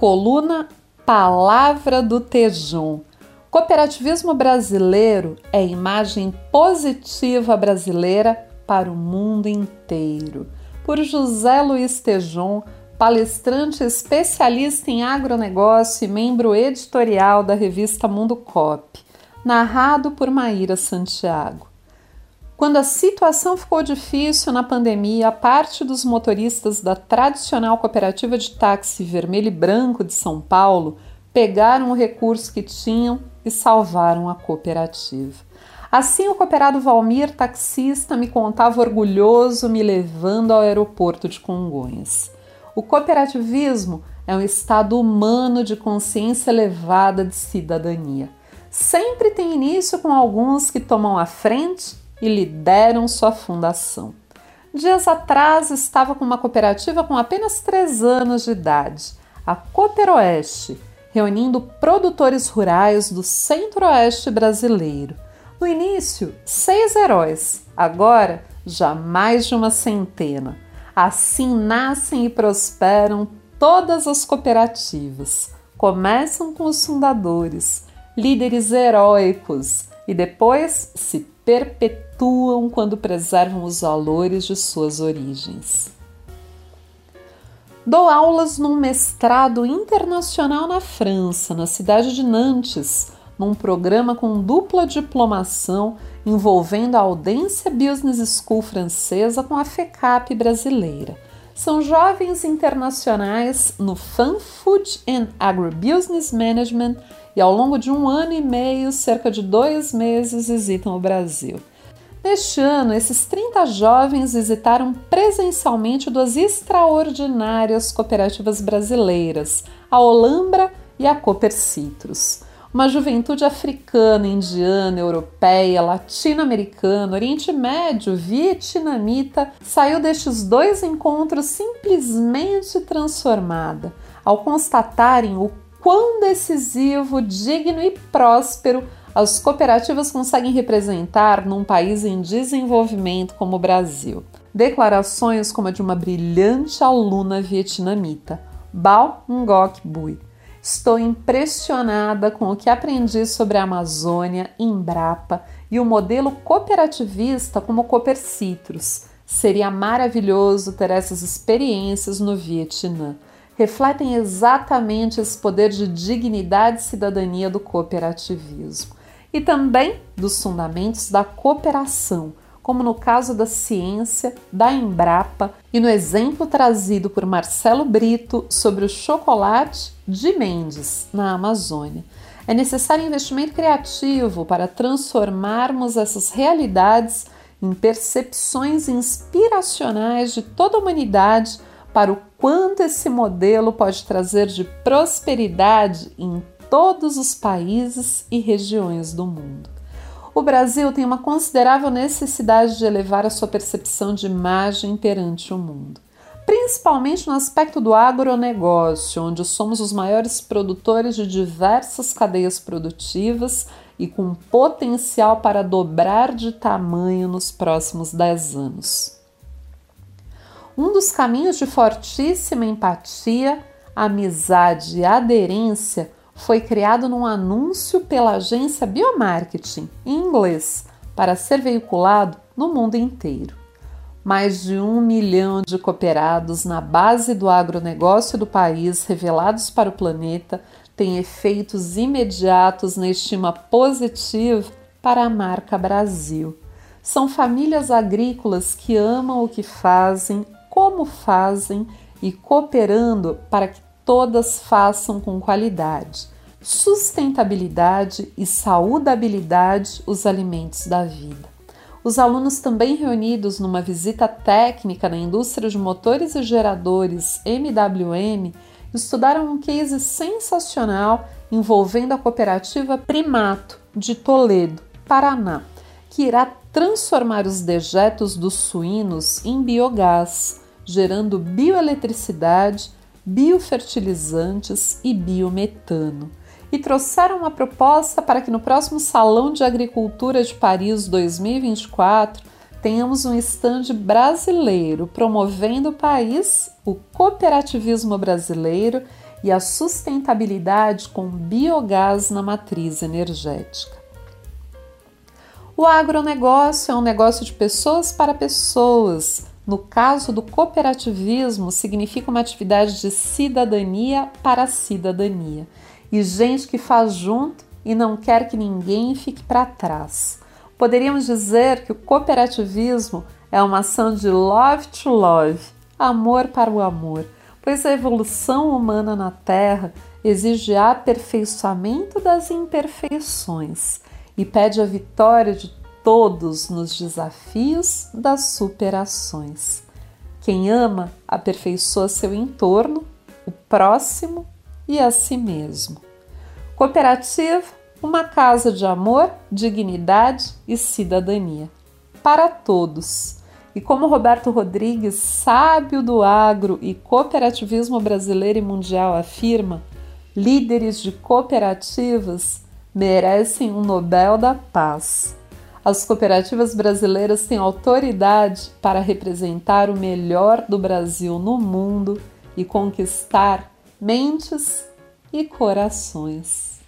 Coluna Palavra do Tejon. Cooperativismo brasileiro é imagem positiva brasileira para o mundo inteiro. Por José Luiz Tejon, palestrante especialista em agronegócio e membro editorial da revista Mundo Cop. Narrado por Maíra Santiago. Quando a situação ficou difícil na pandemia, parte dos motoristas da tradicional cooperativa de táxi vermelho e branco de São Paulo pegaram o recurso que tinham e salvaram a cooperativa. Assim, o cooperado Valmir, taxista, me contava orgulhoso, me levando ao aeroporto de Congonhas. O cooperativismo é um estado humano de consciência elevada de cidadania. Sempre tem início com alguns que tomam a frente e lideram sua fundação. Dias atrás estava com uma cooperativa com apenas três anos de idade, a Cooperoeste, reunindo produtores rurais do centro-oeste brasileiro. No início, seis heróis, agora já mais de uma centena. Assim nascem e prosperam todas as cooperativas. Começam com os fundadores, líderes heróicos, e depois se perpetuam quando preservam os valores de suas origens. Dou aulas num mestrado internacional na França, na cidade de Nantes, num programa com dupla diplomação envolvendo a Audencia Business School francesa com a FECAP brasileira. São jovens internacionais no Fan Food and Agribusiness Management e ao longo de um ano e meio, cerca de dois meses, visitam o Brasil. Neste ano, esses 30 jovens visitaram presencialmente duas extraordinárias cooperativas brasileiras, a Olambra e a Cooper Citrus. Uma juventude africana, indiana, europeia, latino-americana, Oriente Médio, vietnamita saiu destes dois encontros simplesmente transformada ao constatarem o quão decisivo, digno e próspero as cooperativas conseguem representar num país em desenvolvimento como o Brasil. Declarações como a de uma brilhante aluna vietnamita, Bao Ngoc Bui. Estou impressionada com o que aprendi sobre a Amazônia, Embrapa e o modelo cooperativista como Cooper Citrus. Seria maravilhoso ter essas experiências no Vietnã refletem exatamente esse poder de dignidade e cidadania do cooperativismo e também dos fundamentos da cooperação, como no caso da ciência, da Embrapa e no exemplo trazido por Marcelo Brito sobre o chocolate de Mendes, na Amazônia. É necessário investimento criativo para transformarmos essas realidades em percepções inspiracionais de toda a humanidade para o quanto esse modelo pode trazer de prosperidade em todos os países e regiões do mundo. O Brasil tem uma considerável necessidade de elevar a sua percepção de imagem perante o mundo, principalmente no aspecto do agronegócio, onde somos os maiores produtores de diversas cadeias produtivas e com potencial para dobrar de tamanho nos próximos 10 anos. Um dos caminhos de fortíssima empatia, amizade e aderência foi criado num anúncio pela agência Biomarketing, em inglês, para ser veiculado no mundo inteiro. Mais de um milhão de cooperados na base do agronegócio do país, revelados para o planeta, têm efeitos imediatos na estima positiva para a marca Brasil. São famílias agrícolas que amam o que fazem, como fazem e cooperando para que todas façam com qualidade, sustentabilidade e saudabilidade os alimentos da vida. Os alunos também reunidos numa visita técnica na indústria de motores e geradores MWM estudaram um case sensacional envolvendo a cooperativa Primato de Toledo, Paraná, que irá transformar os dejetos dos suínos em biogás gerando bioeletricidade, biofertilizantes e biometano. E trouxeram uma proposta para que no próximo Salão de Agricultura de Paris 2024 tenhamos um estande brasileiro promovendo o país, o cooperativismo brasileiro e a sustentabilidade com biogás na matriz energética. O agronegócio é um negócio de pessoas para pessoas. No caso do cooperativismo, significa uma atividade de cidadania para cidadania e gente que faz junto e não quer que ninguém fique para trás. Poderíamos dizer que o cooperativismo é uma ação de love to love, amor para o amor, pois a evolução humana na Terra exige aperfeiçoamento das imperfeições e pede a vitória de todos nos desafios das superações. Quem ama aperfeiçoa seu entorno, o próximo e a si mesmo. Cooperativa, uma casa de amor, dignidade e cidadania. Para todos. E como Roberto Rodrigues, sábio do agro e cooperativismo brasileiro e mundial, afirma, líderes de cooperativas merecem um Nobel da Paz. As cooperativas brasileiras têm autoridade para representar o melhor do Brasil no mundo e conquistar mentes e corações.